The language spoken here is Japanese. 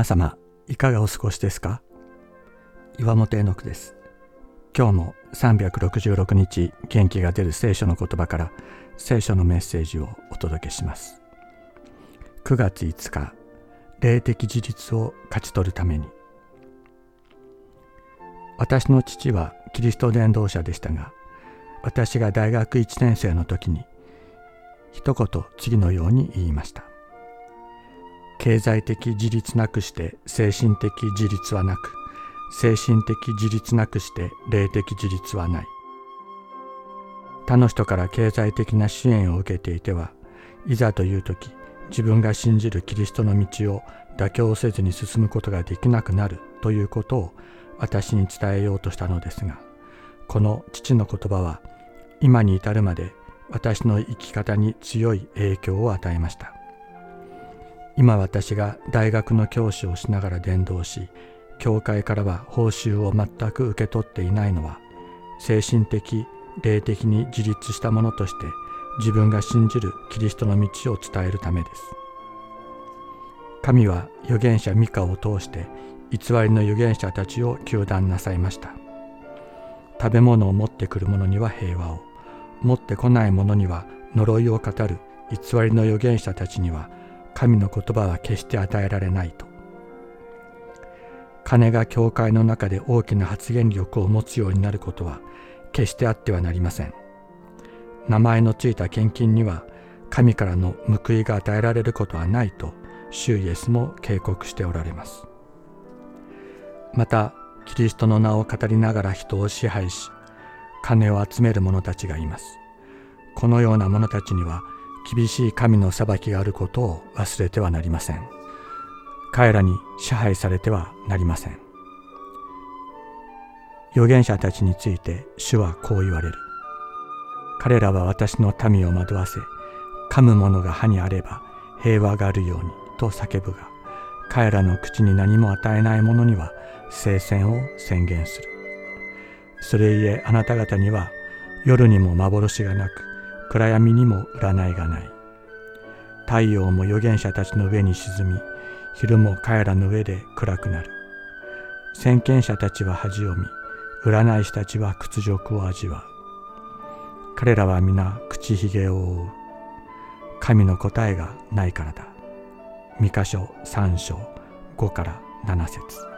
皆様いかがお過ごしですか？岩本絵の句です。今日も366日元気が出る聖書の言葉から聖書のメッセージをお届けします。9月5日霊的事実を勝ち取るために。私の父はキリスト伝道者でしたが私が大学1年生の時に一言次のように言いました。経済的自立なくして精神的自立はなく精神的自立なくして霊的自立はない。他の人から経済的な支援を受けていてはいざという時自分が信じるキリストの道を妥協せずに進むことができなくなるということを私に伝えようとしたのですがこの父の言葉は今に至るまで私の生き方に強い影響を与えました。今私が大学の教師をしながら伝道し教会からは報酬を全く受け取っていないのは精神的霊的に自立したものとして自分が信じるキリストの道を伝えるためです。神は預言者ミカを通して偽りの預言者たちを糾弾なさいました。食べ物を持ってくる者には平和を。持ってこない者には呪いを語る偽りの預言者たちには神の言葉は決して与えられないと。金が教会の中で大きな発言力を持つようになることは決してあってはなりません。名前のついた献金には神からの報いが与えられることはないと主イエスも警告しておられます。またキリストの名を語りながら人を支配し金を集める者たちがいます。このような者たちには厳しい神の裁きがあることを忘れてはなりません。彼らに支配されてはなりません。預言者たちについて主はこう言われる。彼らは私の民を惑わせ噛む者が歯にあれば平和があるようにと叫ぶが彼らの口に何も与えない者には聖戦を宣言する。それゆえあなた方には夜にも幻がなく暗闇にも占いがない。太陽も預言者たちの上に沈み昼も彼らの上で暗くなる。先見者たちは恥を見占い師たちは屈辱を味わう。彼らは皆口ひげを覆う。神の答えがないからだ。三箇所三章五から七節。